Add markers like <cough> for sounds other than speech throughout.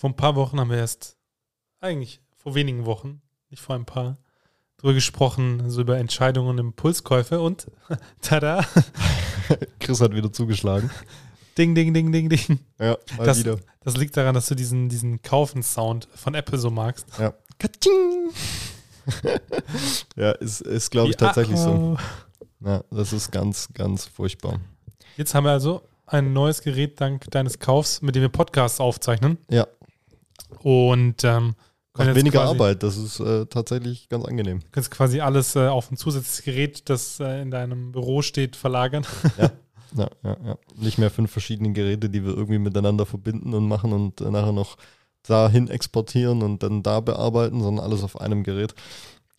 vor ein paar Wochen haben wir erst, eigentlich vor wenigen Wochen, nicht vor ein paar, drüber gesprochen, so über Entscheidungen und Impulskäufe und <laughs> tada, <laughs> Chris hat wieder zugeschlagen. ding, ding, ding, ding, ding. Ja, mal Das, wieder. das liegt daran, dass du diesen, diesen Kaufen-Sound von Apple so magst. Ja. Katsching! <laughs> ja, ist, ist glaube ich, tatsächlich so. Akku. Ja, das ist ganz, ganz furchtbar. Jetzt haben wir also ein neues Gerät dank deines Kaufs, mit dem wir Podcasts aufzeichnen. Ja, Und ähm, macht weniger quasi, Arbeit. Das ist äh, tatsächlich ganz angenehm. kannst quasi alles äh, auf ein zusätzliches Gerät, das äh, in deinem Büro steht, verlagern. <laughs> Ja, ja, ja. Nicht mehr fünf verschiedene Geräte, die wir irgendwie miteinander verbinden und machen und äh, nachher noch dahin exportieren und dann da bearbeiten, sondern alles auf einem Gerät.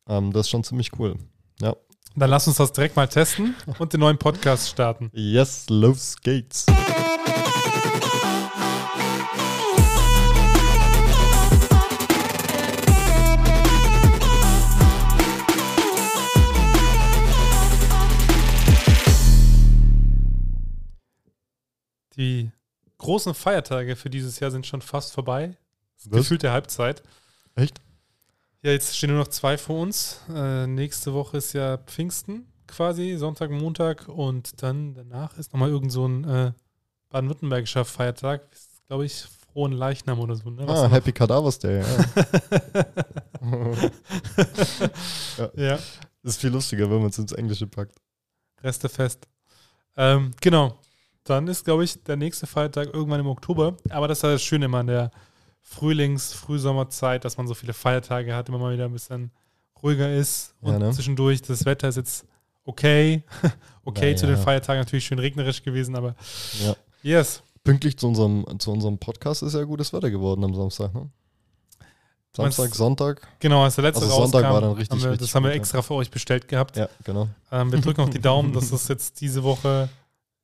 Ähm, das ist schon ziemlich cool. Ja. Dann lass uns das direkt mal testen und den neuen Podcast starten. Yes, los geht's. Großen Feiertage für dieses Jahr sind schon fast vorbei. Gefühlt der Halbzeit. Echt? Ja, jetzt stehen nur noch zwei vor uns. Äh, nächste Woche ist ja Pfingsten quasi, Sonntag, Montag und dann danach ist nochmal irgend so ein äh, baden-württembergischer Feiertag. Glaube ich, frohen Leichnam oder so. Ne? Ah, Happy Cadavers Day. <laughs> Ja. ja, ist viel lustiger, wenn man es ins Englische packt. Restefest. Ähm, genau. Dann ist, glaube ich, der nächste Feiertag irgendwann im Oktober. Aber das ist ja das Schöne immer an der Frühlings-, Frühsommerzeit, dass man so viele Feiertage hat, immer mal wieder ein bisschen ruhiger ist. Und Ja, ne? zwischendurch, das Wetter ist jetzt okay. <laughs> okay, Na zu ja. den Feiertagen natürlich schön regnerisch gewesen, aber Ja. yes. Pünktlich zu unserem, zu unserem Podcast ist ja gutes Wetter geworden am Samstag. Ne? Samstag, Meinst- Sonntag. Genau, als der letzte Also Sonntag rauskam, war dann richtig, haben wir, richtig Das haben wir extra für euch bestellt gehabt. Ja, genau. Ähm, wir drücken auch die Daumen, <laughs> dass es jetzt diese Woche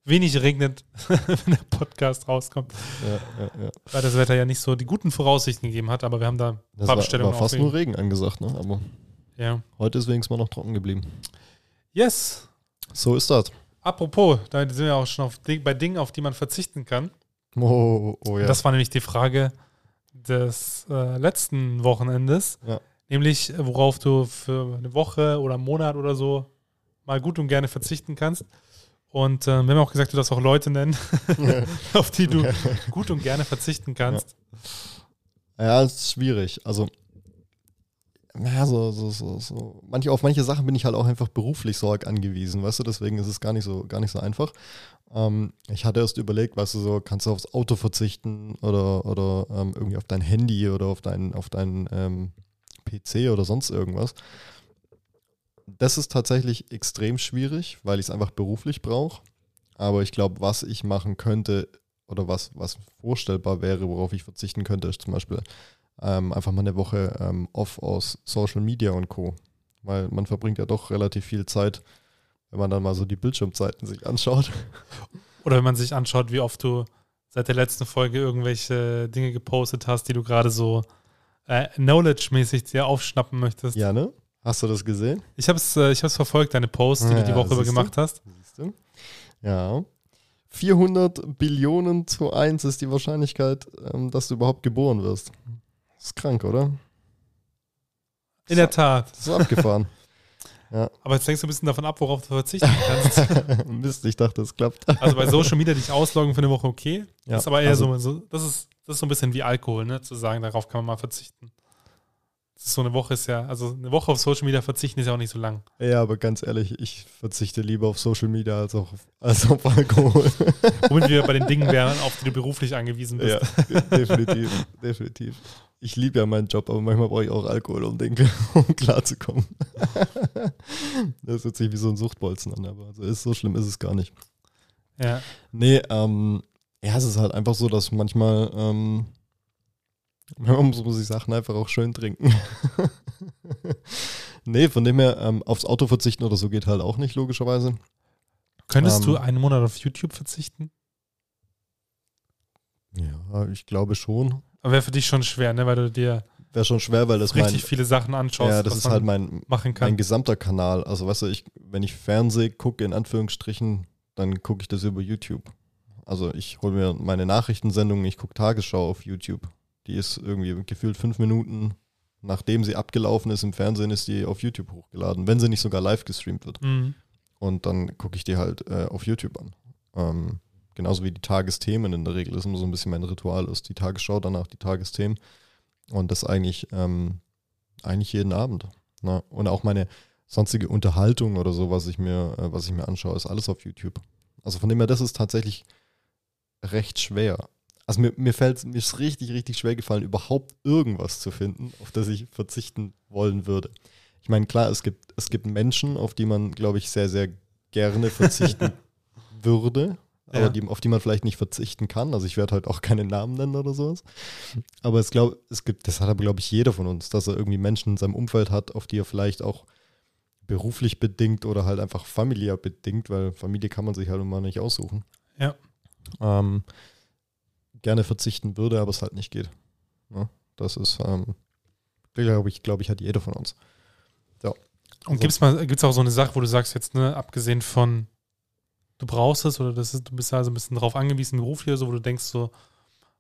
wenig regnet, <laughs> wenn der Podcast rauskommt. Ja, ja, ja. weil das Wetter ja nicht so die guten Voraussichten gegeben hat, aber wir haben da ein Das paar war, Bestellungen war fast auf nur Regen angesagt, ne? aber Ja. heute ist wenigstens mal noch trocken geblieben. Yes. So ist das. Apropos, da sind wir auch schon auf, bei Dingen, auf die man verzichten kann. Oh, oh ja. Das war nämlich die Frage des äh, letzten Wochenendes. Ja. Nämlich, worauf du für eine Woche oder einen Monat oder so mal gut und gerne verzichten kannst. Und äh, wir haben auch gesagt, du darfst auch Leute nennen, <laughs> auf die du gut und gerne verzichten kannst. Ja, es ist schwierig. Also, ja, so, so, so, so. Manche, auf manche Sachen bin ich halt auch einfach beruflich so arg angewiesen, weißt du, deswegen ist es gar nicht so, gar nicht so einfach. Ähm, ich hatte erst überlegt, weißt du, so, kannst du aufs Auto verzichten oder, oder ähm, irgendwie auf dein Handy oder auf deinen, auf deinen ähm, PC oder sonst irgendwas. Das ist tatsächlich extrem schwierig, weil ich es einfach beruflich brauche. Aber ich glaube, was ich machen könnte oder was, was vorstellbar wäre, worauf ich verzichten könnte, ist zum Beispiel ähm, einfach mal eine Woche ähm, off aus Social Media und Co. Weil man verbringt ja doch relativ viel Zeit, wenn man dann mal so die Bildschirmzeiten sich anschaut. <laughs> Oder wenn man sich anschaut, wie oft du seit der letzten Folge irgendwelche Dinge gepostet hast, die du gerade so äh, knowledge-mäßig dir aufschnappen möchtest. Ja, ne? Hast du das gesehen? Ich habe es äh, ich hab's verfolgt, deine Posts, die du die Ja, Woche über siehst du? gemacht hast. Siehst du? Ja. 400 Billionen zu 1 ist die Wahrscheinlichkeit, ähm, dass du überhaupt geboren wirst. Das ist krank, oder? In der Tat. Das ist abgefahren. <laughs> Aber jetzt denkst du ein bisschen davon ab, worauf du verzichten kannst. <laughs> Mist, ich dachte, es klappt. Also bei Social Media dich ausloggen für eine Woche okay. Ja, das ist aber eher also- so, so, das ist, das ist so ein bisschen wie Alkohol, ne? Zu sagen, darauf kann man mal verzichten. So eine Woche ist ja, also eine Woche auf Social Media verzichten ist ja auch nicht so lang. Ja, aber ganz ehrlich, ich verzichte lieber auf Social Media als, auch auf, als auf Alkohol. <laughs> Womit wir bei den Dingen wären, auf die du <laughs> beruflich angewiesen bist. ja, definitiv, definitiv. Ich liebe ja meinen Job, aber manchmal brauche ich auch Alkohol, um, den, <laughs> um klarzukommen. das hört sich wie so ein Suchtbolzen an, aber also ist, so schlimm ist es gar nicht. Ja. Nee, ähm, ja, es ist halt einfach so, dass manchmal, ähm, manchmal <laughs> muss man sich Sachen einfach auch schön trinken. <laughs> nee, von dem her, ähm, aufs Auto verzichten oder so geht halt auch nicht, logischerweise. Könntest Ähm. du einen Monat auf YouTube verzichten? Ja, ich glaube schon. Aber wäre für dich schon schwer, ne? Weil du dir Wäre schon schwer, weil das mein, richtig viele Sachen anschaust, ja, das ist man halt mein, machen kann. mein gesamter Kanal. Also weißt du, ich, wenn ich Fernseh gucke, in Anführungsstrichen, dann gucke ich das über YouTube. Also ich hole mir meine Nachrichtensendungen, ich gucke Tagesschau auf YouTube. Die ist irgendwie gefühlt fünf Minuten, nachdem sie abgelaufen ist im Fernsehen, ist die auf YouTube hochgeladen, wenn sie nicht sogar live gestreamt wird. Mhm. Und dann gucke ich die halt äh, auf YouTube an. Ähm, genauso wie die Tagesthemen in der Regel. Das ist immer so ein bisschen mein Ritual ist. Die Tagesschau, danach die Tagesthemen. Und das eigentlich, ähm, eigentlich jeden Abend. Ne? Und auch meine sonstige Unterhaltung oder so, was ich mir, äh, was ich mir anschaue, ist alles auf YouTube. Also von dem her, das ist tatsächlich recht schwer. Also mir, mir fällt mir ist richtig, richtig schwer gefallen, überhaupt irgendwas zu finden, auf das ich verzichten wollen würde. Ich meine, klar, es gibt, es gibt Menschen, auf die man, glaube ich, sehr, sehr gerne verzichten <laughs> würde, aber Ja. die, auf die man vielleicht nicht verzichten kann. Also ich werde halt auch keine Namen nennen oder sowas. Aber es glaube, es gibt, das hat aber, glaube ich, jeder von uns, dass er irgendwie Menschen in seinem Umfeld hat, auf die er vielleicht auch beruflich bedingt oder halt einfach familiär bedingt, weil Familie kann man sich halt immer nicht aussuchen. Ja. Ähm, gerne verzichten würde, aber es halt nicht geht. Ne? Das ist, ähm, glaube ich, glaube ich, hat jeder von uns. Und Also- gibt es mal, gibt's auch so eine Sache, wo du sagst, jetzt, ne, abgesehen von, du brauchst es oder das ist, du bist da so ein bisschen drauf angewiesen, beruflich oder so, wo du denkst so,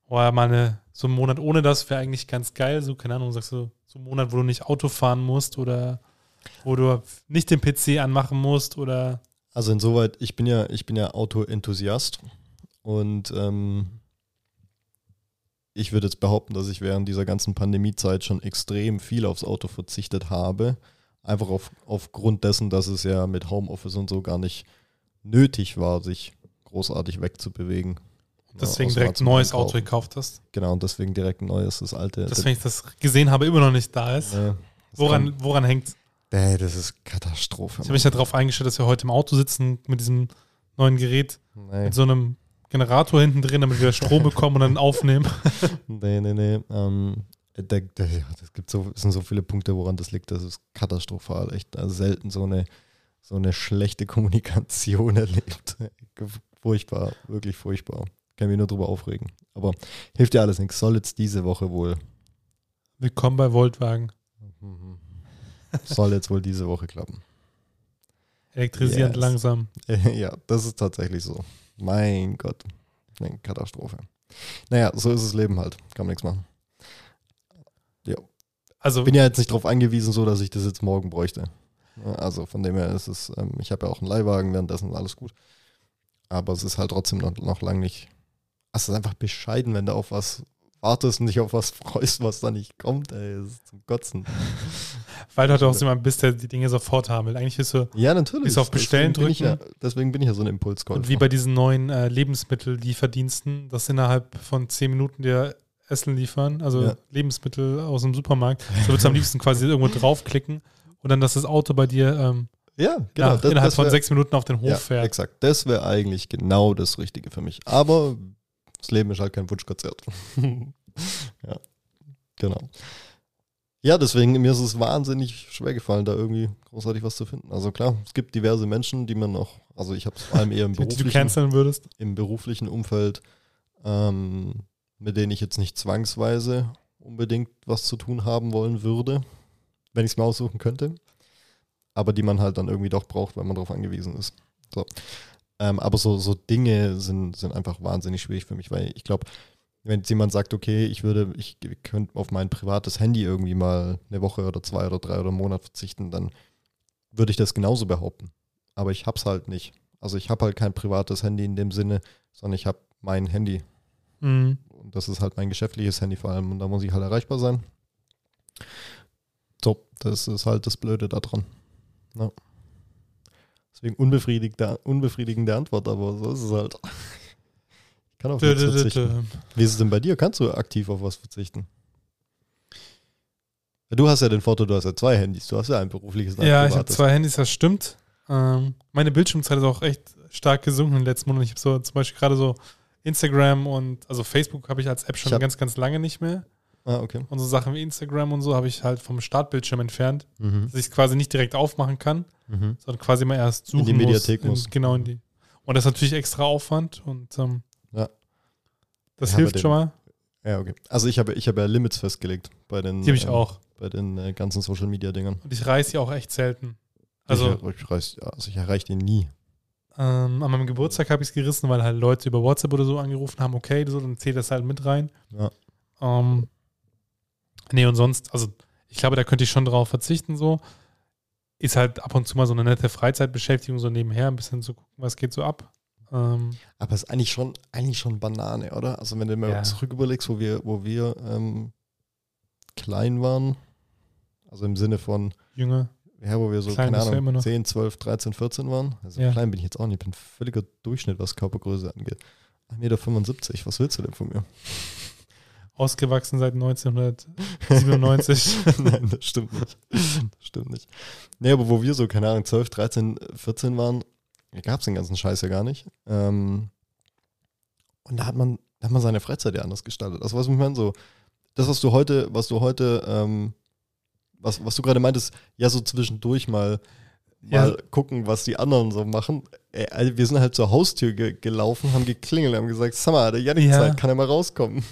oh ja, mal eine, so ein Monat ohne das wäre eigentlich ganz geil, so, keine Ahnung, sagst du, so ein Monat, wo du nicht Auto fahren musst oder wo du nicht den PC anmachen musst oder, Also insoweit, ich bin ja, ich bin ja Auto-Enthusiast und ähm, ich würde jetzt behaupten, dass ich während dieser ganzen Pandemiezeit schon extrem viel aufs Auto verzichtet habe. Einfach auf, aufgrund dessen, dass es ja mit Homeoffice und so gar nicht nötig war, sich großartig wegzubewegen. deswegen direkt ein neues Einkaufen. Auto gekauft hast. Genau, und deswegen direkt ein neues, das alte. Das, wenn ich das gesehen habe, immer noch nicht da ist. Das Woran, woran hängt kann- Nee, das ist Katastrophe. Ich habe mich ja darauf eingestellt, dass wir heute im Auto sitzen mit diesem neuen Gerät, nee. mit so einem Generator hinten drin, damit wir Strom <laughs> bekommen und dann aufnehmen. Nee, nee, nee. Ähm, da, da, das gibt so, es sind so viele Punkte, woran das liegt. Das ist katastrophal. Echt also selten so eine, so eine schlechte Kommunikation <laughs> erlebt. furchtbar, wirklich furchtbar. Kann mich nur drüber aufregen. Aber hilft ja alles nichts. Soll jetzt diese Woche wohl. Willkommen bei Voltwagen. <laughs> Soll jetzt wohl diese Woche klappen. Elektrisierend Yes. langsam. ja, das ist tatsächlich so. Mein Gott. Eine Katastrophe. Naja, so ist das Leben halt. Kann man nichts machen. Also, bin ja jetzt nicht darauf angewiesen, so dass ich das jetzt morgen bräuchte. Ja, Also von dem her ist es, ähm, ich habe ja auch einen Leihwagen, währenddessen ist alles gut. Aber es ist halt trotzdem noch, noch lang nicht. Es ist einfach bescheiden, wenn du auf was wartest und dich auf was freust, was da nicht kommt, ey. Das ist zum Kotzen. Weil du halt auch so jemand bist, der die Dinge sofort haben will. Eigentlich ist so, Ja, natürlich. Bis auf Bestellen deswegen bin ich drücken. Ja, deswegen bin ich ja so ein Impulskäufer. und wie bei diesen neuen äh, Lebensmittellieferdiensten, das innerhalb von zehn Minuten dir Essen liefern, also Ja. Lebensmittel aus dem Supermarkt. So würdest du am liebsten quasi irgendwo draufklicken und dann, dass das Auto bei dir ähm, ja, genau. ja, innerhalb von wär- sechs Minuten auf den Hof ja, fährt. exakt. Das wäre eigentlich genau das Richtige für mich. Aber das Leben ist halt kein Wunschkonzert. <laughs> ja, genau. Ja, deswegen, mir ist es wahnsinnig schwer gefallen, da irgendwie großartig was zu finden. Also klar, es gibt diverse Menschen, die man noch, also ich habe es vor allem eher im <laughs> beruflichen, im beruflichen Umfeld, ähm, mit denen ich jetzt nicht zwangsweise unbedingt was zu tun haben wollen würde, wenn ich es mir aussuchen könnte. Aber die man halt dann irgendwie doch braucht, weil man darauf angewiesen ist. So. Ähm, aber so, so Dinge sind, sind einfach wahnsinnig schwierig für mich, weil ich glaube, wenn jetzt jemand sagt, okay, ich würde, ich könnte auf mein privates Handy irgendwie mal eine Woche oder zwei oder drei oder einen Monat verzichten, dann würde ich das genauso behaupten. Aber ich hab's halt nicht. Also ich habe halt kein privates Handy in dem Sinne, sondern ich habe mein Handy. Mhm. Und das ist halt mein geschäftliches Handy vor allem. Und da muss ich halt erreichbar sein. So, das ist halt das Blöde daran. Ja. Deswegen unbefriedigende, unbefriedigende Antwort, aber so ist es halt. Kann auf nichts verzichten. Wie ist es denn bei dir? Kannst du aktiv auf was verzichten? Du hast ja den Vorteil, du hast ja zwei Handys. Du hast ja ein berufliches ein Ja, ich habe zwei Handys, das stimmt. Ähm, meine Bildschirmzeit ist auch echt stark gesunken in den letzten Monaten. Ich habe so zum Beispiel gerade so Instagram und also Facebook habe ich als App schon hab- ganz, ganz lange nicht mehr. Ah, okay. Und so Sachen wie Instagram und so habe ich halt vom Startbildschirm entfernt, Mhm. dass ich es quasi nicht direkt aufmachen kann, Mhm. sondern quasi mal erst suchen die Mediathek muss. muss. In, genau in die. Und das ist natürlich extra Aufwand und ähm, Ja. das Ja, hilft schon mal. Ja, okay. Also ich habe ich habe ja Limits festgelegt bei den, Die ich ähm, auch. bei den äh, ganzen Social Media Dingern. Und ich reiße die auch echt selten. Also ich, ich, reiß, ja, also ich erreiche den nie. Ähm, an meinem Geburtstag habe ich es gerissen, weil halt Leute über WhatsApp oder so angerufen haben, okay, so, dann zählt das halt mit rein. Ja. Ähm, Nee, und sonst, also ich glaube, da könnte ich schon drauf verzichten, so. Ist halt ab und zu mal so eine nette Freizeitbeschäftigung, so nebenher, ein bisschen zu gucken, was geht so ab. Ähm, Aber es ist eigentlich schon, eigentlich schon Banane, oder? Also wenn du mal Ja. zurück überlegst, wo wir, wo wir ähm, klein waren, also im Sinne von, Jünger. ja, wo wir so, Klein keine Ahnung, noch. 10, 12, 13, 14 waren. Also Ja. klein bin ich jetzt auch nicht, ich bin völliger Durchschnitt, was Körpergröße angeht. 1,75 Meter, was willst du denn von mir? Ausgewachsen seit 1997. <laughs> Nein, das stimmt nicht. Das stimmt nicht. Nee, aber wo wir so, keine Ahnung, 12, 13, 14 waren, gab es den ganzen Scheiß ja gar nicht. Ähm, und da hat man, da hat man seine Freizeit ja anders gestaltet. Also was ich meine, so, das, was du heute, was du heute, ähm, was, was du gerade meintest, ja, so zwischendurch mal, Ja. mal gucken, was die anderen so machen. Ey, also wir sind halt zur Haustür ge gelaufen, haben geklingelt, haben gesagt, sag mal, der Janik Ja. Zeit, kann er mal rauskommen?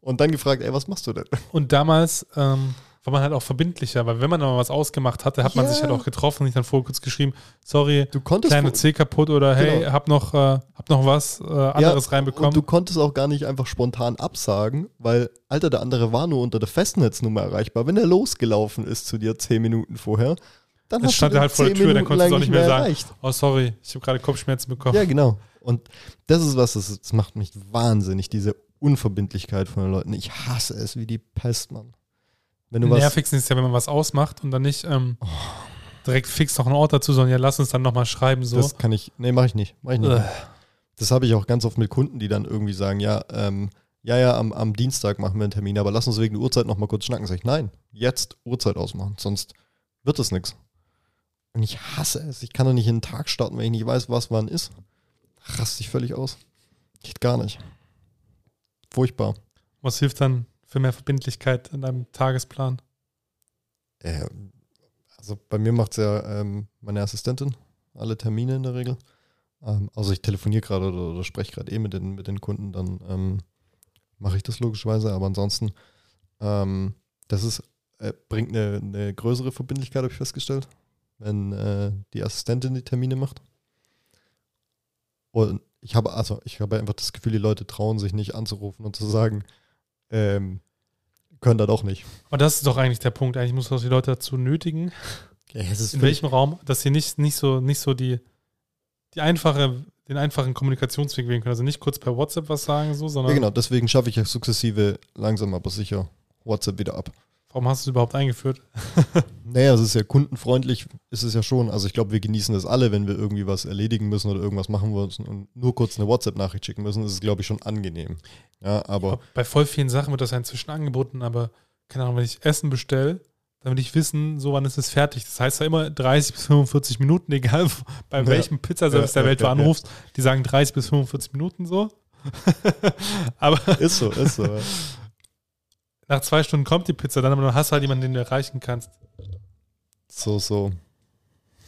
Und dann gefragt, ey, was machst du denn? Und damals ähm, war man halt auch verbindlicher, weil wenn man mal was ausgemacht hatte, hat man Ja. sich halt auch getroffen und sich dann vorher kurz geschrieben, sorry, Du konntest kleine vor- C kaputt oder hey, Genau. hab noch, äh, hab noch was äh, anderes Und reinbekommen. du konntest auch gar nicht einfach spontan absagen, weil, Alter, der andere war nur unter der Festnetznummer erreichbar. Wenn er losgelaufen ist zu dir zehn Minuten vorher, dann, Dann hast stand du er halt vor der Tür, dann Minuten konntest du auch nicht mehr sagen. erreicht. oh, sorry, ich habe gerade Kopfschmerzen bekommen. Ja, genau. Und das ist was, das, das macht mich wahnsinnig, diese Unverbindlichkeit von den Leuten. Ich hasse es wie die Pest, Mann. Wenn du nervigsten ist ja, wenn man was ausmacht und dann nicht ähm, direkt fix noch einen Ort dazu, sondern ja, lass uns dann nochmal schreiben, so. Das kann ich. Nee, mache ich nicht. Mach ich nicht. Das habe ich auch ganz oft mit Kunden, die dann irgendwie sagen, ja, ähm, ja, ja, am, am Dienstag machen wir einen Termin, aber lass uns wegen der Uhrzeit noch mal kurz schnacken. Sag ich, nein, jetzt Uhrzeit ausmachen, sonst wird es nichts. Und ich hasse es. Ich kann doch nicht in den Tag starten, wenn ich nicht weiß, was wann ist. Raste ich völlig aus. Geht gar nicht. Furchtbar. Was hilft dann für mehr Verbindlichkeit in deinem Tagesplan? Äh, also bei mir macht es ja ähm, meine Assistentin alle Termine in der Regel. Ähm, also ich telefoniere gerade oder, oder spreche gerade eh mit den, mit den Kunden, dann ähm, mache ich das logischerweise. Aber ansonsten, ähm, das ist, äh, bringt eine, eine größere Verbindlichkeit, habe ich festgestellt, wenn äh, die Assistentin die Termine macht. Und ich habe also ich habe einfach das Gefühl, die Leute trauen sich nicht anzurufen und zu sagen, ähm, können da doch nicht. Aber das ist doch eigentlich der Punkt. Eigentlich muss man die Leute dazu nötigen, Ja, es ist in welchem Raum, dass sie nicht, nicht so, nicht so die, die einfache, den einfachen Kommunikationsweg wählen können. Also nicht kurz per WhatsApp was sagen, so, Ja, sondern genau, deswegen schaffe ich ja sukzessive langsam aber sicher WhatsApp wieder ab. Warum hast du es überhaupt eingeführt? <laughs> Naja, es ist ja kundenfreundlich, ist es ja schon. Also ich glaube, wir genießen das alle, wenn wir irgendwie was erledigen müssen oder irgendwas machen müssen und nur kurz eine WhatsApp-Nachricht schicken müssen, ist es, glaube ich, schon angenehm. Ja, aber Bei voll vielen Sachen wird das ja inzwischen angeboten, aber keine Ahnung, wenn ich Essen bestelle, dann will ich wissen, so wann ist es fertig. Das heißt ja immer 30 bis 45 Minuten, <laughs> egal bei Ja. welchem Pizzaservice Ja, der Welt du anrufst, die sagen 30 bis 45 Minuten so. <laughs> aber ist so, ist so. Nach zwei Stunden kommt die Pizza, dann aber dann hast du halt jemanden, den du erreichen kannst. So, so.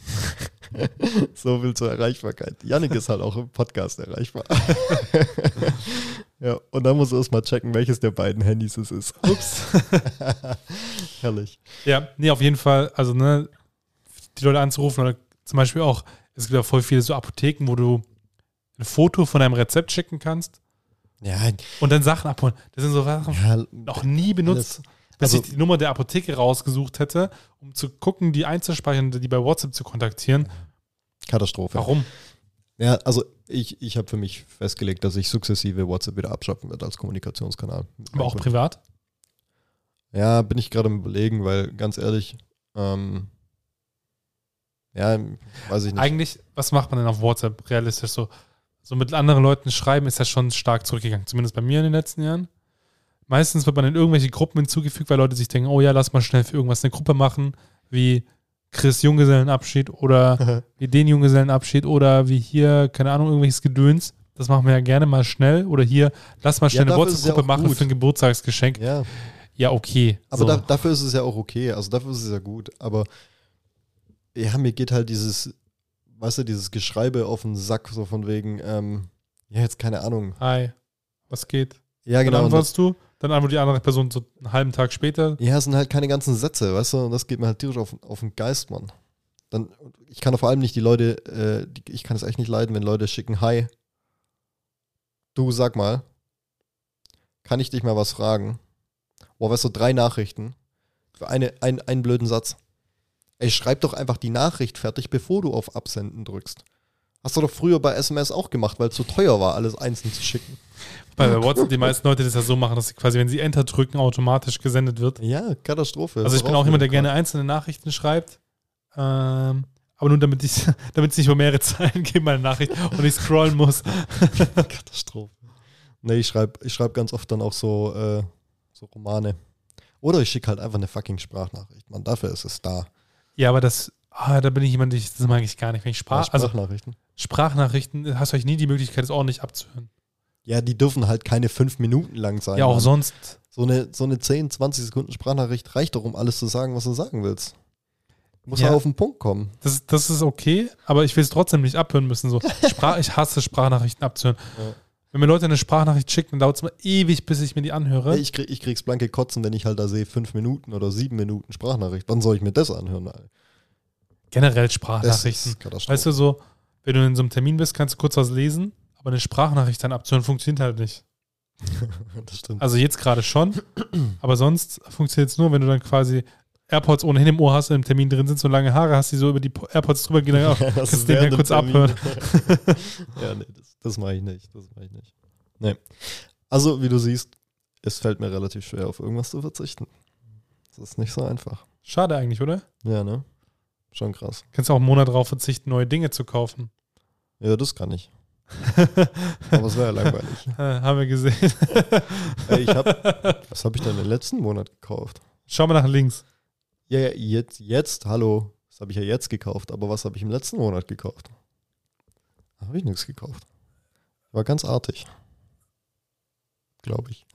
<laughs> so viel zur Erreichbarkeit. Yannick ist halt auch im Podcast erreichbar. <laughs> ja, und dann muss er erst mal checken, welches der beiden Handys es ist. Ups. <laughs> Herrlich. Ja, nee, auf jeden Fall, also ne, die Leute anzurufen oder zum Beispiel auch, es gibt ja voll viele so Apotheken, wo du ein Foto von deinem Rezept schicken kannst Ja, und dann Sachen abholen. Das sind so Sachen, ja noch nie benutzt, bis Also- ich die Nummer der Apotheke rausgesucht hätte, um zu gucken, die einzuspeichern, die bei WhatsApp zu kontaktieren. Katastrophe. Warum? Ja, also ich, ich habe für mich festgelegt, dass ich sukzessive WhatsApp wieder abschaffen werde als Kommunikationskanal. Aber auch privat? Ja, bin ich gerade am überlegen, weil ganz ehrlich, ähm, ja, weiß ich nicht. Eigentlich, was macht man denn auf WhatsApp realistisch so? So mit anderen Leuten schreiben ist ja schon stark zurückgegangen, zumindest bei mir in den letzten Jahren. Meistens wird man in irgendwelche Gruppen hinzugefügt, weil Leute sich denken, oh ja, lass mal schnell für irgendwas eine Gruppe machen, wie Chris Junggesellenabschied oder <laughs> wie den Junggesellenabschied oder wie hier, keine Ahnung, irgendwelches Gedöns. Das machen wir ja gerne mal schnell. Oder hier, lass mal schnell Ja, eine ja WhatsApp-Gruppe auch machen gut. für ein Geburtstagsgeschenk. ja, Ja, okay. aber so. da, dafür ist es ja auch okay. Also dafür ist es ja gut. Aber ja, mir geht halt dieses, weißt du, dieses Geschreibe auf den Sack, so von wegen, ähm, ja, jetzt keine Ahnung. Hi, was geht? Ja, Dann genau. das- antwortest du, dann antwortet die andere Person so einen halben Tag später. Ja, es sind halt keine ganzen Sätze, weißt du, und das geht mir halt tierisch auf, auf den Geist, Mann. Dann, ich kann vor allem nicht die Leute, äh, die, ich kann es echt nicht leiden, wenn Leute schicken, hi, du sag mal, kann ich dich mal was fragen? Boah, weißt du, drei Nachrichten für eine, ein, einen blöden Satz. Ey, schreib doch einfach die Nachricht fertig, bevor du auf Absenden drückst. Hast du doch früher bei SMS auch gemacht, weil es zu teuer war, alles einzeln zu schicken. Weil bei WhatsApp die meisten Leute das ja so machen, dass sie quasi, wenn sie Enter drücken, automatisch gesendet wird. Ja, Katastrophe. Also ich bin auch jemand, der gerne einzelne Nachrichten schreibt. Ähm, aber nur damit ich, <laughs> damit es nicht über mehrere Zeilen geht, meine Nachricht und ich scrollen muss. <laughs> Katastrophe. Nee, ich schreibe ich schreib ganz oft dann auch so, äh, so Romane. Oder ich schicke halt einfach eine fucking Sprachnachricht. Man, dafür ist es da. Ja, aber das, ah, da bin ich jemand, ich, das mag ich gar nicht. Wenn ich Sprach, Ja, also Sprachnachrichten. Sprachnachrichten, hast du euch nie die Möglichkeit, das ordentlich abzuhören. Ja, die dürfen halt keine fünf Minuten lang sein. ja, auch Mann. sonst. So eine, so eine 10, 20 Sekunden Sprachnachricht reicht doch, um alles zu sagen, was du sagen willst. Muss Ja. ja auf den Punkt kommen. Das, das ist okay, aber ich will es trotzdem nicht abhören müssen. So. <laughs> Sprach, ich hasse Sprachnachrichten abzuhören. Ja. Wenn mir Leute eine Sprachnachricht schicken, dann dauert es mal ewig, bis ich mir die anhöre. Ich, krieg, ich krieg's blanke Kotzen, wenn ich halt da sehe, fünf Minuten oder sieben Minuten Sprachnachricht. Wann soll ich mir das anhören? Alter? Generell Sprachnachrichten. Weißt du, so, wenn du in so einem Termin bist, kannst du kurz was lesen, aber eine Sprachnachricht dann abzuhören funktioniert halt nicht. <laughs> das stimmt. Also jetzt gerade schon, <clears throat> aber sonst funktioniert es nur, wenn du dann quasi AirPods ohnehin im Ohr hast und im Termin drin sind, so lange Haare hast, die so über die Po- AirPods drüber gehen, dann auch, <laughs> Das kannst du den ja kurz Termin. abhören. <laughs> ja, nee, das, das mache ich nicht. Das mache ich nicht. Nee. Also, wie du siehst, es fällt mir relativ schwer, auf irgendwas zu verzichten. Das ist nicht so einfach. Schade eigentlich, oder? Ja, ne? Schon krass. Kannst auch einen Monat darauf verzichten, neue Dinge zu kaufen. Ja, das kann ich. <laughs> Aber es wäre ja langweilig. <laughs> Äh, haben wir gesehen. <laughs> Ey, ich hab, was habe ich denn im letzten Monat gekauft? Schau mal nach links. Ja, ja, jetzt, jetzt, hallo. Das habe ich ja jetzt gekauft. Aber was habe ich im letzten Monat gekauft? Da habe ich nichts gekauft. War ganz artig. Glaube <laughs> ich.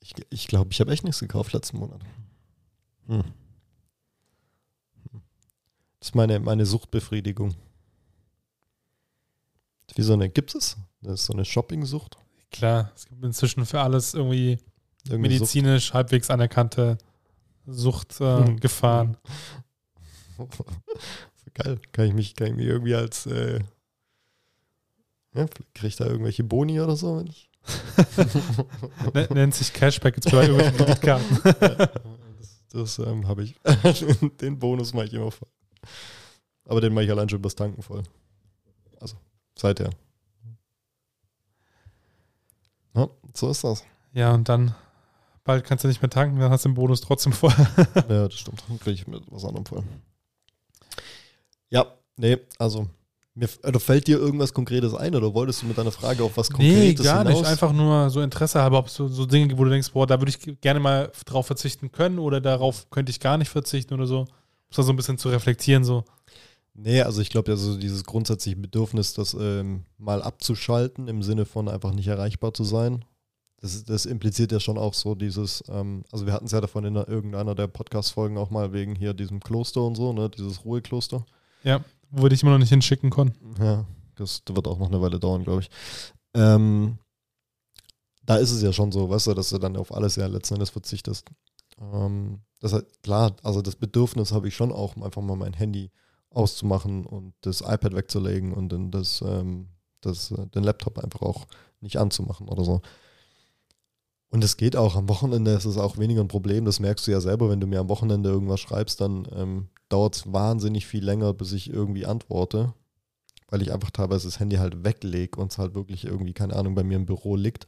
ich ich glaube, ich habe echt nichts gekauft letzten Monat. Hm. Das ist meine, meine Suchtbefriedigung. Wie so eine, gibt es? Das ist so eine Shopping-Sucht. Klar, es gibt inzwischen für alles irgendwie Irgendwie Sucht. medizinisch halbwegs anerkannte Suchtgefahren. Hm. Äh, Gefahren. <laughs> Geil. Kann ich mich, kann ich mich irgendwie als äh, ja, vielleicht ich da irgendwelche Boni oder so, wenn ich. <laughs> Ne- Nennt sich Cashback jetzt bei irgendwelchen <laughs> Kreditkarten. das das ähm, habe ich. <laughs> den Bonus mache ich immer voll. Aber den mache ich allein schon übers Tanken voll. Also, seither. Ja, so ist das. Ja, und dann bald kannst du nicht mehr tanken, dann hast du den Bonus trotzdem voll. Ja, das stimmt. Dann kriege ich mit was anderem voll. Ja, nee, also. Mir, oder fällt dir irgendwas Konkretes ein oder wolltest du mit deiner Frage auf was Nee, Konkretes gar hinaus? nicht. Einfach nur so Interesse halber, ob so, so Dinge, wo du denkst, boah, da würde ich gerne mal drauf verzichten können oder darauf könnte ich gar nicht verzichten oder so. Um da so ein bisschen zu reflektieren, so. Nee, also ich glaube ja so dieses grundsätzliche Bedürfnis, das ähm, mal abzuschalten, im Sinne von einfach nicht erreichbar zu sein. Das, das impliziert ja schon auch so dieses, ähm, also wir hatten es ja davon in irgendeiner der Podcast-Folgen auch mal wegen hier diesem Kloster und so, ne, dieses Ruhekloster. Ja, wo wir dich immer noch nicht hinschicken konnten. Ja, das wird auch noch eine Weile dauern, glaube ich. Ähm, da ist es ja schon so, weißt du, dass du dann auf alles ja letzten Endes verzichtest. Ähm, das hat, klar, also das Bedürfnis habe ich schon auch, einfach mal mein Handy auszumachen und das iPad wegzulegen und dann das, ähm, das, äh, den Laptop einfach auch nicht anzumachen oder so. Und es geht auch am Wochenende, ist es auch weniger ein Problem. Das merkst du ja selber, wenn du mir am Wochenende irgendwas schreibst, dann ähm, dauert es wahnsinnig viel länger, bis ich irgendwie antworte weil ich einfach teilweise das Handy halt weglege und es halt wirklich irgendwie, keine Ahnung, bei mir im Büro liegt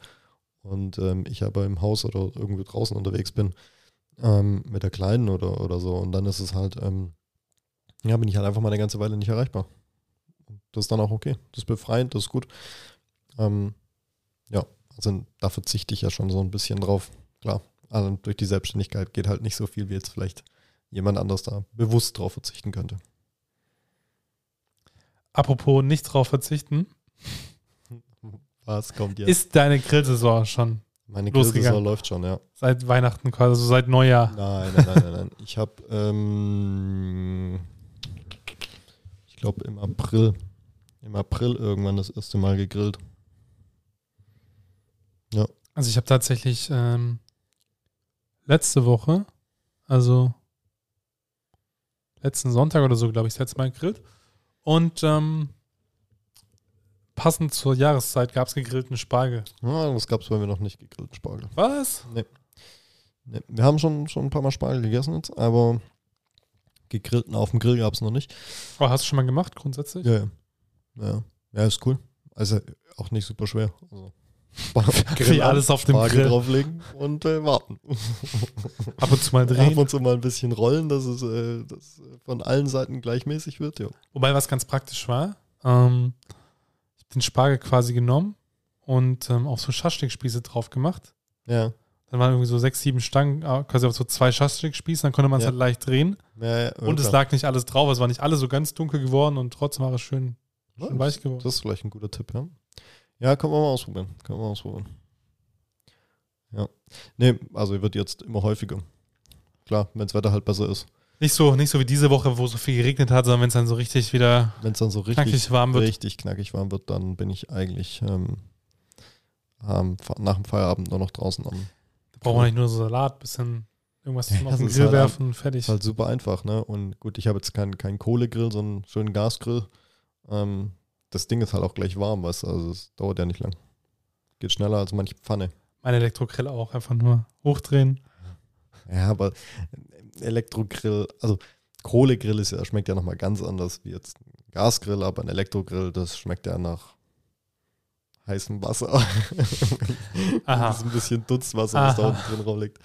und ähm, ich aber im Haus oder irgendwo draußen unterwegs bin ähm, mit der Kleinen oder, oder so und dann ist es halt, ähm, ja, bin ich halt einfach mal eine ganze Weile nicht erreichbar. Das ist dann auch okay. Das ist befreiend, das ist gut. Ähm, ja, also da verzichte ich ja schon so ein bisschen drauf. Klar, also durch die Selbstständigkeit geht halt nicht so viel, wie jetzt vielleicht jemand anders da bewusst drauf verzichten könnte. Apropos nicht drauf verzichten, <laughs> Was kommt jetzt? ist deine Grillsaison schon Meine? Grillsaison läuft schon, ja. seit Weihnachten quasi, also seit Neujahr. Nein, nein, nein, nein, nein. Ich habe, ähm, ich glaube im April, im April irgendwann das erste Mal gegrillt. Also ich habe tatsächlich ähm, letzte Woche, also letzten Sonntag oder so, glaube ich, das letzte Mal gegrillt. Und ähm, passend zur Jahreszeit gab es gegrillten Spargel. Ja, das gab es bei mir noch nicht, gegrillten Spargel. Was? Nee. nee. Wir haben schon, schon ein paar Mal Spargel gegessen jetzt, aber gegrillten auf dem Grill gab es noch nicht. Oh, hast du schon mal gemacht, grundsätzlich? Ja, ja. Ja, ja ist cool. Also auch nicht super schwer. Also, Wie alles auf dem Spargel Grill. drauflegen und äh, warten. Ab und zu mal Ab drehen. und zu mal ein bisschen rollen, dass es äh, dass von allen Seiten gleichmäßig wird. Ja. Wobei was ganz praktisch war, ähm, ich habe den Spargel quasi genommen und ähm, auf so Schaschlikspieße drauf gemacht. Ja. Dann waren irgendwie so sechs, sieben Stangen, äh, quasi auf so zwei Schaschlikspießen, dann konnte man es Ja. halt leicht drehen. ja, ja Und es lag nicht alles drauf, es war nicht alles so ganz dunkel geworden und trotzdem war es schön, schön weich geworden. Das ist vielleicht ein guter Tipp, ja. Ja, können wir mal ausprobieren. Können wir mal ausprobieren. Ja. Nee, also wird jetzt immer häufiger. Klar, wenn das Wetter halt besser ist. Nicht so, nicht so wie diese Woche, wo so viel geregnet hat, sondern wenn es dann so richtig wieder Wenn es dann so richtig, knackig warm wird. richtig knackig warm wird, dann bin ich eigentlich ähm, Fe- nach dem Feierabend nur noch draußen am. Da braucht man nicht nur so Salat, bisschen irgendwas Ja, zum auf das den Grill halt werfen, fertig. Ist halt super einfach, ne? Und gut, ich habe jetzt keinen keinen Kohlegrill, sondern einen schönen Gasgrill. Ähm, das Ding ist halt auch gleich warm, du, also es dauert ja nicht lang. Geht schneller als manche Pfanne. Mein Elektrogrill auch, einfach nur hochdrehen. Ja, aber Elektrogrill, also Kohlegrill ist ja, schmeckt ja nochmal ganz anders wie jetzt ein Gasgrill, aber ein Elektrogrill, das schmeckt ja nach heißem Wasser. <laughs> Aha. Das ist ein bisschen Dutzwasser, was da Aha. unten drin rumliegt.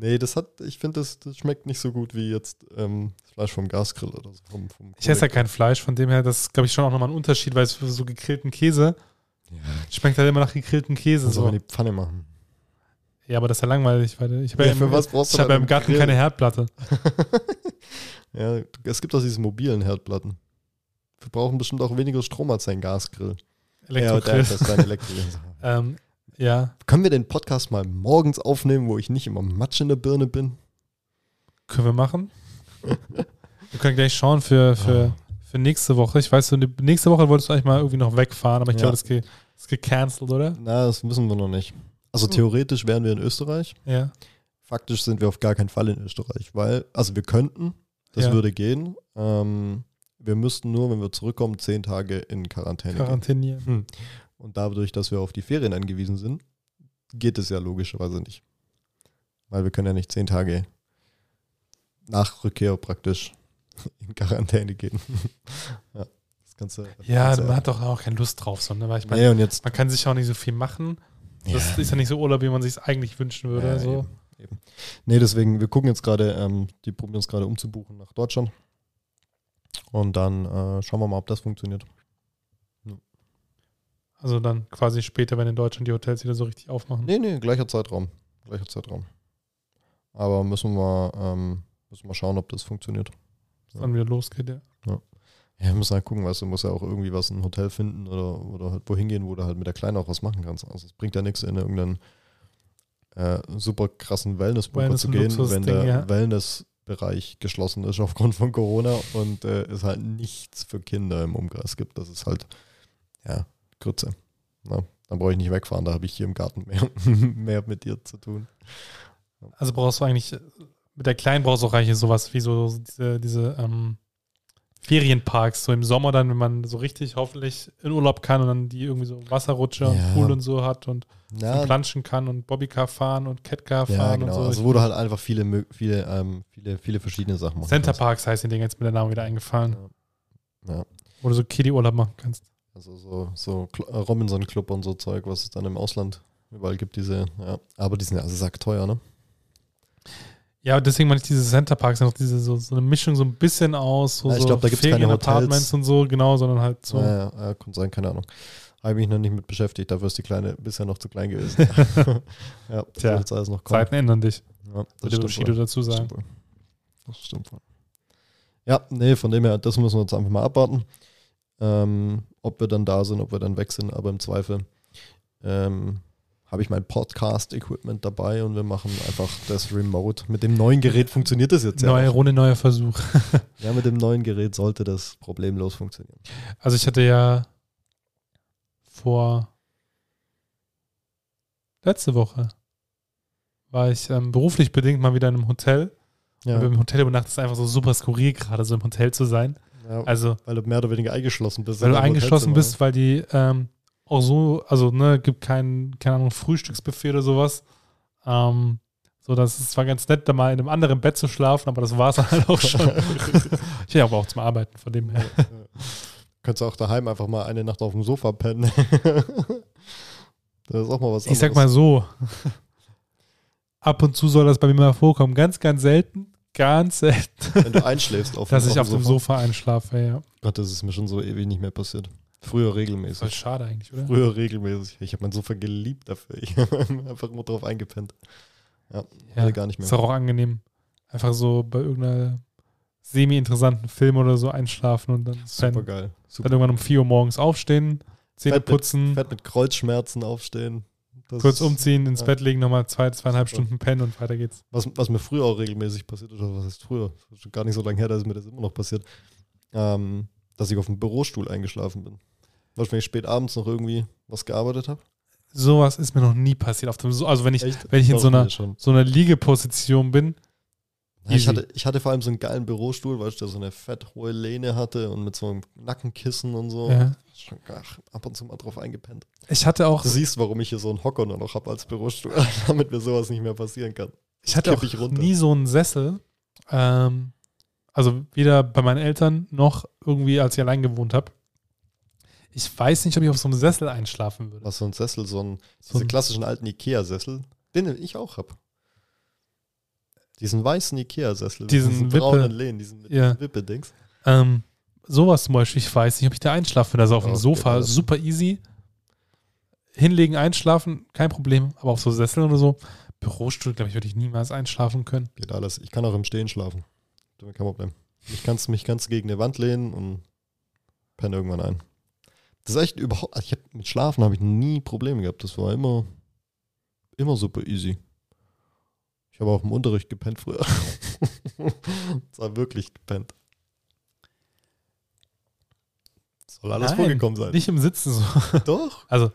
Nee, das hat, ich finde, das, das schmeckt nicht so gut wie jetzt ähm, Fleisch vom Gasgrill oder so. Vom, vom Ich esse ja kein Fleisch, von dem her, das ist, glaube ich, schon auch nochmal ein Unterschied, weil es für so gegrillten Käse schmeckt halt immer nach gegrillten Käse. Soll So. man die Pfanne machen. Ja, aber das ist ja langweilig, weil ich habe ja, Ja, im- ich ja im Garten Grill? keine Herdplatte. <laughs> Ja, es gibt auch diese mobilen Herdplatten. Wir brauchen bestimmt auch weniger Strom als ein Gasgrill. Ja, Elektrogrill. das ist ein Elektrogrill. ähm, ja, Können wir den Podcast mal morgens aufnehmen, wo ich nicht immer Matsch in der Birne bin? können wir machen. wir können gleich schauen für, für, für nächste Woche. Ich weiß, du, nächste Woche wolltest du eigentlich mal irgendwie noch wegfahren, aber ich Ja. glaube, das ge- ist gecancelt, oder? Na, das wissen wir noch nicht. Also Hm. theoretisch wären wir in Österreich. Ja. Faktisch sind wir auf gar keinen Fall in Österreich, weil, also wir könnten, das Ja. würde gehen. Ähm, wir müssten nur, wenn wir zurückkommen, zehn Tage in Quarantäne gehen. Quarantänieren. Hm. Und dadurch, dass wir auf die Ferien angewiesen sind, geht es ja logischerweise nicht. Weil wir können ja nicht zehn Tage nach Rückkehr praktisch <laughs> in Quarantäne gehen. <laughs> ja, das Ganze. Ja, das man hat doch auch keine Lust drauf, so, ne? weil ich meine, Nee, und jetzt. man kann sich auch nicht so viel machen. Das ist ja nicht so Urlaub, wie man sich es eigentlich wünschen würde. Ja, so. eben, eben. Nee, deswegen, wir gucken jetzt gerade, ähm, die probieren es gerade umzubuchen nach Deutschland. Und dann äh, schauen wir mal, ob das funktioniert. Also dann quasi später, wenn in Deutschland die Hotels wieder so richtig aufmachen. Nee, nee, gleicher Zeitraum. Gleicher Zeitraum. Aber müssen wir, ähm, müssen wir schauen, ob das funktioniert. Dass dann wieder losgeht, ja. Ja, wir müssen halt gucken, weißt du, musst ja auch irgendwie was, ein Hotel finden oder, oder halt wohin gehen, wo du halt mit der Kleinen auch was machen kannst. Also es bringt ja nichts, in irgendeinen äh, super krassen Wellness-Bunker Wellness- zu gehen, wenn der ja. Wellnessbereich geschlossen ist aufgrund von Corona und äh, es halt nichts für Kinder im Umkreis gibt. Das ist halt, ja, Grütze. Na, dann brauche ich nicht wegfahren, da habe ich hier im Garten mehr, <laughs> mehr mit dir zu tun. Also brauchst du eigentlich, mit der Kleinen brauchst du auch eigentlich sowas wie so diese, diese ähm, Ferienparks, so im Sommer dann, wenn man so richtig hoffentlich in Urlaub kann und dann die irgendwie so Wasserrutsche Ja. und Pool und so hat und Ja, planschen kann und Bobbycar fahren und Catcar ja fahren genau. und so. Also wo du halt einfach viele, viele, ähm, viele, viele verschiedene Sachen machen Center. Parks heißt den Ding jetzt mit der Name wieder eingefallen, Ja. wo du so Kiddie-Urlaub machen kannst. Also so, so äh, Robinson Club und so Zeug, was es dann im Ausland überall gibt, diese, ja. Aber die sind ja also sackteuer, ne? Ja, deswegen meine ich diese Center Parks, noch diese so, so eine Mischung so ein bisschen aus, so, Ja, ich so glaub, da gibt's keine Hotels. und so, genau, sondern halt so. Ja, ja, ja, kann sein, keine Ahnung. Habe mich noch nicht mit beschäftigt, dafür ist die Kleine bisher noch zu klein gewesen. <laughs> ja, das Tja, wird jetzt alles noch kommen. Zeiten ändern dich, Ja, das würde Bushido wohl. dazu sagen. stimmt. Das stimmt wohl. Ja, nee, von dem her, das müssen wir jetzt einfach mal abwarten. Ähm, ob wir dann da sind, ob wir dann weg sind, aber im Zweifel ähm, habe ich mein Podcast-Equipment dabei und wir machen einfach das Remote. Mit dem neuen Gerät funktioniert das jetzt Neue ja. Runde, neuer Versuch. <laughs> Ja, mit dem neuen Gerät sollte das problemlos funktionieren. Also ich hatte ja vor letzte Woche war ich ähm, beruflich bedingt mal wieder in einem Hotel. Ja, Und Im Hotel übernachtet ist einfach so super skurril, gerade so im Hotel zu sein. Ja, Also, weil du mehr oder weniger eingeschlossen bist. weil du eingeschlossen bist, weil die ähm, auch so, also, ne, gibt kein, keine Ahnung, Frühstücksbuffet oder sowas. Ähm, so, das ist zwar ganz nett, da mal in einem anderen Bett zu schlafen, aber das war es <laughs> halt auch schon. <laughs> ich will aber auch zum Arbeiten, von dem her. Ja, ja. Könntest auch daheim einfach mal eine Nacht auf dem Sofa pennen. das ist auch mal was Ich sag mal so, ab und zu soll das bei mir mal vorkommen. Ganz, ganz selten, ganz selten, Wenn du einschläfst auf, <laughs> dass dem- ich auf dem Sofa einschlafe, ja. Gott, das ist mir schon so ewig nicht mehr passiert. Früher Voll regelmäßig. schade eigentlich, oder? Früher regelmäßig. Ich habe mein Sofa geliebt dafür. Ich <laughs> habe einfach nur drauf eingepennt. Ja, Ja, gar nicht mehr. Ist auch, angenehm. Einfach so bei irgendeiner semi-interessanten Film oder so einschlafen und dann, Super geil. dann Super. irgendwann um 4 Uhr morgens aufstehen, Zähne Fett mit- putzen, Fett mit Kreuzschmerzen aufstehen. Das kurz umziehen, ins ja. Bett legen, nochmal zwei, zweieinhalb. Stunden pennen und weiter geht's. Was, was mir früher auch regelmäßig passiert ist, oder was heißt früher? Gar nicht so lange her, dass mir das immer noch passiert. Ähm, dass ich auf dem Bürostuhl eingeschlafen bin. Weißt du, wenn ich spät abends noch irgendwie was gearbeitet habe? Sowas ist mir noch nie passiert. Auf dem so also wenn ich, Echt? wenn ich in so einer, so einer Liegeposition bin, Ja, ich, hatte, ich hatte vor allem so einen geilen Bürostuhl, weil ich der so eine fett hohe Lehne hatte und mit so einem Nackenkissen und so. ja. Schon ach, ab und zu mal drauf eingepennt. Ich hatte auch, Du siehst, warum ich hier so einen Hocker nur noch habe als Bürostuhl, <laughs> damit mir sowas nicht mehr passieren kann. ich hatte auch ich nie so einen Sessel. Ähm, also weder bei meinen Eltern noch irgendwie, als ich allein gewohnt habe. Ich weiß nicht, ob ich auf so einem Sessel einschlafen würde. Was so ein Sessel, so ein, So diese ein- klassischen alten Ikea-Sessel, den ich auch habe. Diesen weißen Ikea-Sessel. Diesen diesen Wippe- braunen Lehnen, diesen Ja. Wippe-Dings. Ähm, sowas zum Beispiel, ich weiß nicht, ob ich da einschlafen würde. Also auf dem Ja, Sofa, genau. super easy. Hinlegen, einschlafen, kein Problem. Aber auf so Sessel oder so, Bürostuhl, glaube ich, würde ich niemals einschlafen können. Geht alles. Ich kann auch im Stehen schlafen. Kein Problem. Ich kann's, mich kannst gegen eine Wand lehnen und penne irgendwann ein. Das ist echt überhaupt. Ich hab, mit Schlafen habe ich nie Probleme gehabt. Das war immer, immer super easy. Ich habe auch im Unterricht gepennt früher. <laughs> das war wirklich gepennt. Soll alles Nein, vorgekommen sein. Nicht im Sitzen so. Doch. <laughs> Also,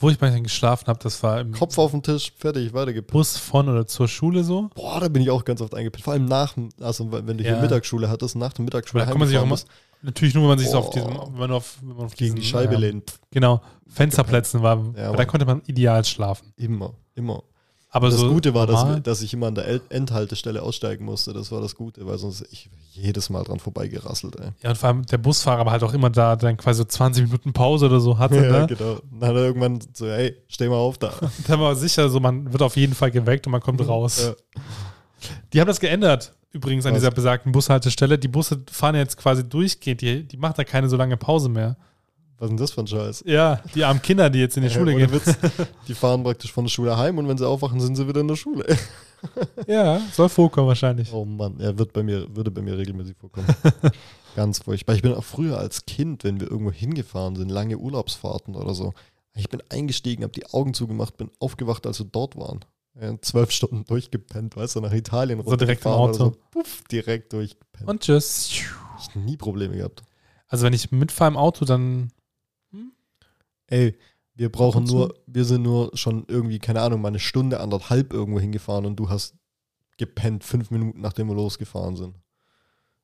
wo ich manchmal geschlafen habe, das war im Kopf auf den Tisch, fertig, weitergepennt. Bus von oder zur Schule so. Boah, da bin ich auch ganz oft eingepennt. Vor allem nach, also wenn du hier Ja. Mittagsschule hattest, nach der Mittagsschule Da kann man sich auch immer, natürlich nur, wenn man sich so auf diesem, wenn man auf, wenn man auf gegen diesen, die Scheibe ähm, lehnen. Genau, Fensterplätzen war, Ja, da konnte man ideal schlafen. Immer, immer. Aber das so Gute war, dass, wir- dass ich immer an der El- Endhaltestelle aussteigen musste. Das war das Gute, weil sonst ich jedes Mal dran vorbeigerasselt, ey. Ja, und vor allem der Busfahrer war halt auch immer da, dann quasi so 20 Minuten Pause oder so hatte. Ja, ne? genau. Dann hat er irgendwann so, hey, steh mal auf da. <laughs> Da war sicher so, man wird auf jeden Fall geweckt und man kommt raus. Ja. Die haben das geändert, übrigens an Was? dieser besagten Bushaltestelle. Die Busse fahren jetzt quasi durchgehend, die, die machen da keine so lange Pause mehr. Was ist denn das für ein Scheiß? Ja, die armen Kinder, die jetzt in die Schule gehen. Witz. <laughs> Die fahren praktisch von der Schule heim und wenn sie aufwachen, sind sie wieder in der Schule. <laughs> Ja, soll vorkommen wahrscheinlich. Oh Mann, er wird bei mir, würde bei mir regelmäßig vorkommen. <laughs> Ganz furchtbar. Ich bin auch früher als Kind, wenn wir irgendwo hingefahren sind, lange Urlaubsfahrten oder so, ich bin eingestiegen, habe die Augen zugemacht, bin aufgewacht, als wir dort waren. Ja, zwölf Stunden durchgepennt, weißt du, nach Italien So direkt im Auto. So, puff, direkt durchgepennt. Und tschüss. ich nie Probleme gehabt. Also wenn ich mitfahre im Auto, dann Ey, wir brauchen nur, wir sind nur schon irgendwie, keine Ahnung, mal eine Stunde, anderthalb irgendwo hingefahren und du hast gepennt, fünf Minuten, nachdem wir losgefahren sind.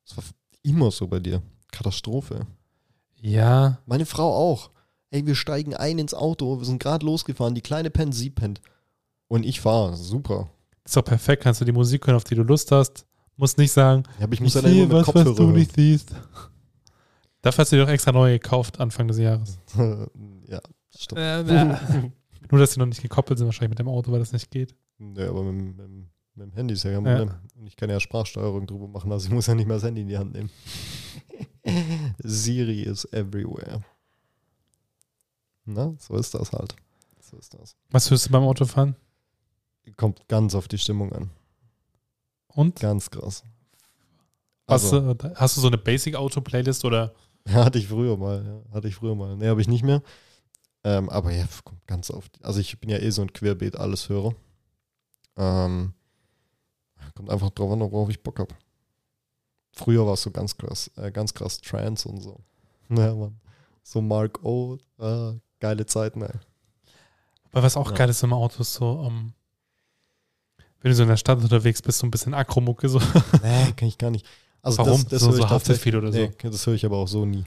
Das war immer so bei dir. Katastrophe. ja, Meine Frau auch. Ey, wir steigen ein ins Auto, wir sind gerade losgefahren, die kleine pennt, sie pennt. Und ich fahre, super. ist doch perfekt. Kannst du die Musik hören, auf die du Lust hast. Musst nicht sagen, Ja, aber ich muss dann immer mit was, was Kopfhörer du hören. nicht siehst. Dafür hast du dir doch extra neue gekauft Anfang des Jahres. <laughs> ja, stimmt. <laughs> Nur, dass die noch nicht gekoppelt sind wahrscheinlich mit dem Auto, weil das nicht geht. Ja, aber mit, mit, mit dem Handy ist ja kein Ja. Problem. Und ich kann ja Sprachsteuerung drüber machen, also ich muss ja nicht mehr das Handy in die Hand nehmen. <laughs> Siri is everywhere. Na, so ist das halt. So ist das. Was hörst du beim Autofahren? Kommt ganz auf die Stimmung an. Und? Ganz krass. Hast, Also, du, hast du so eine Basic-Auto-Playlist oder? Ja, hatte ich früher mal. Ja, hatte ich früher mal. Nee, habe ich nicht mehr. Ähm, aber ja, kommt ganz. Die, also ich bin ja eh so ein Querbeet alles höre. Ähm, kommt einfach drauf an, worauf ich Bock habe. Früher war es so ganz krass, äh, ganz krass Trance und so. <laughs> Ja, Mann. So Mark O, ah, geile Zeiten, ey. Weil was auch Ja. geil ist im Auto, ist so, um, wenn du so in der Stadt unterwegs bist, so ein bisschen Akromucke, so. <laughs> Nee, kann ich gar nicht. Also Warum? Das, das so höre ich so Haftbefehl oder so. Nee, das höre ich aber auch so nie.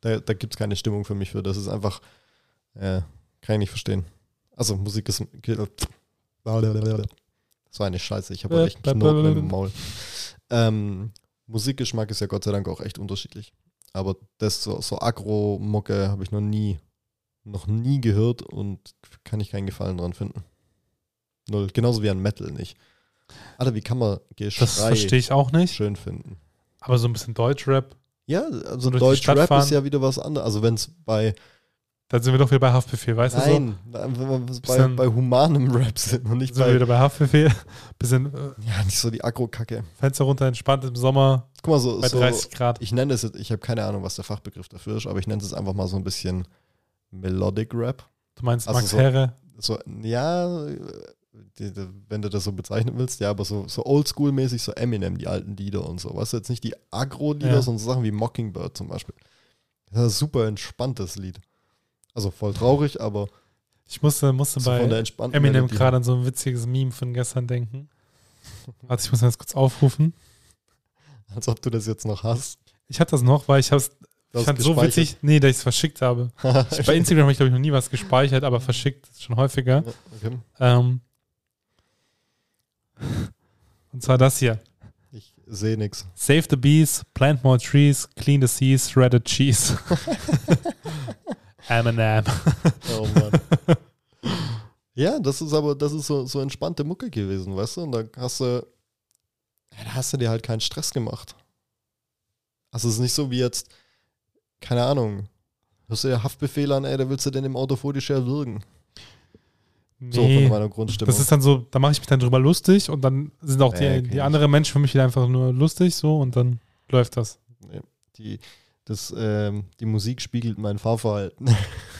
Da, da gibt es keine Stimmung für mich für. Das ist einfach, äh, kann ich nicht verstehen. Also Musik ist, das war eine Scheiße. Ich habe echt einen Knoten im Maul. Ähm, Musikgeschmack ist ja Gott sei Dank auch echt unterschiedlich. Aber das so, so Agro-Mucke habe ich noch nie, noch nie gehört und kann ich keinen Gefallen dran finden. Null. Genauso wie an Metal nicht. Alter, wie kann man Geschrei Das verstehe ich auch nicht. schön finden? Aber so ein bisschen Deutschrap, Ja, also Stadt Deutsch-Rap ist ja wieder was anderes. Also wenn es bei, dann sind wir doch wieder bei Haftbefehl, weißt du so? nein, wenn wir bei, bei humanem Rap sind und nicht Sind wir bei, wieder bei Haftbefehl. <laughs> Bisschen äh, ja, nicht so die Agro-Kacke. Fenster runter, entspannt im Sommer Guck mal, so, bei so 30 Grad. ich nenne es jetzt, ich habe keine Ahnung, was der Fachbegriff dafür ist, aber ich nenne es einfach mal so ein bisschen Melodic Rap. Du meinst also Max so- Herre? So, ja, äh, die, die, wenn du das so bezeichnen willst, ja, aber so, so oldschool-mäßig, so Eminem, die alten Lieder und so. Weißt du, jetzt nicht die Agro-Lieder, Ja. sondern so Sachen wie Mockingbird zum Beispiel. Das ist ein super entspanntes Lied. Also voll traurig, aber Ich musste, musste so bei Eminem Melodie. gerade an so ein witziges Meme von gestern denken. Warte, ich muss das kurz aufrufen. Als ob du das jetzt noch hast. Ich hatte das noch, weil ich hab's, Du ich fand so witzig, nee, dass ich es verschickt habe. <laughs> Bei Instagram habe ich, glaube ich, noch nie was gespeichert, aber verschickt schon häufiger. Okay. Ähm, <laughs> und zwar das hier. Ich sehe nichts. Save the bees, plant more trees, clean the seas, shredded cheese. <laughs> Eminem. Oh Mann. <laughs> ja, das ist aber, das ist so, so entspannte Mucke gewesen, weißt du? Und da hast du, ja, da hast du dir halt keinen Stress gemacht. Also es ist nicht so wie jetzt, keine Ahnung, hörst du dir Haftbefehl an, ey, da willst du denn im Auto vor die Share würgen. So von Nee, meiner Grundstimmung. das ist dann so, da mache ich mich dann drüber lustig und dann sind auch die, Nee, die ich. anderen Menschen für mich wieder einfach nur lustig so und dann läuft das. die, das, ähm, die Musik spiegelt mein Fahrverhalten.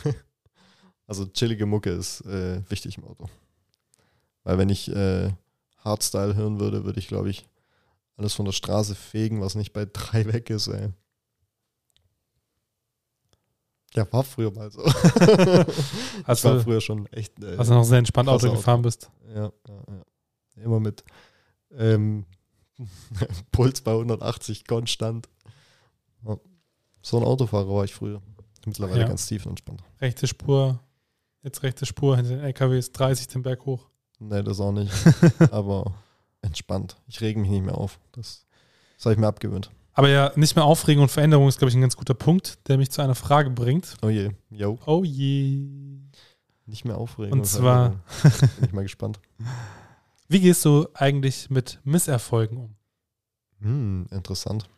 <laughs> also chillige Mucke ist äh, wichtig im Auto. Weil wenn ich äh, Hardstyle hören würde, würde ich, glaube ich, alles von der Straße fegen, was nicht bei drei <laughs> weg ist, ey. Ja, war früher mal so. <laughs> ich Als war du, früher schon echt. Äh, als du noch sehr entspannt Auto gefahren bist. ja, ja, ja. Immer mit ähm, <laughs> Puls bei 180 konstant. Ja. So ein Autofahrer war ich früher. Mittlerweile Ja. ganz tief entspannt. Rechte Spur, jetzt rechte Spur hinter den LKWs, 30 den Berg hoch. Nee, das auch nicht. <laughs> Aber entspannt. Ich rege mich nicht mehr auf. Das, das habe ich mir abgewöhnt. Aber ja, nicht mehr Aufregung und Veränderung ist, glaube ich, ein ganz guter Punkt, der mich zu einer Frage bringt. Oh je. Yo. Oh je. Nicht mehr aufregen. Und zwar- Bin ich mal gespannt. <laughs> Wie gehst du eigentlich mit Misserfolgen um? Hm, interessant.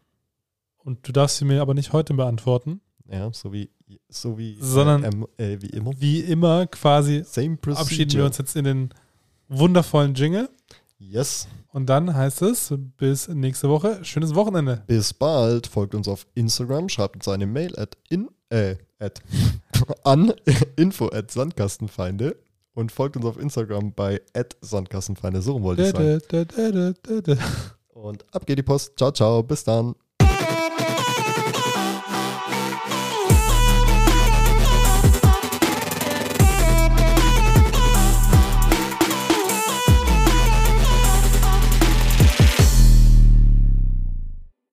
Und du darfst sie mir aber nicht heute beantworten. Ja, so wie, so wie, Sondern- äh, ähm, äh, wie immer. Wie immer quasi Same procedure. verabschieden wir uns jetzt in den wundervollen Jingle. Yes. Und dann heißt es bis nächste Woche. Schönes Wochenende. Bis bald. Folgt uns auf Instagram, schreibt uns eine Mail at in, äh, at, <laughs> an info at Sandkastenfeinde und folgt uns auf Instagram bei at Sandkastenfeinde. So wollte ich sagen. Und ab geht die Post. Ciao, ciao. Bis dann.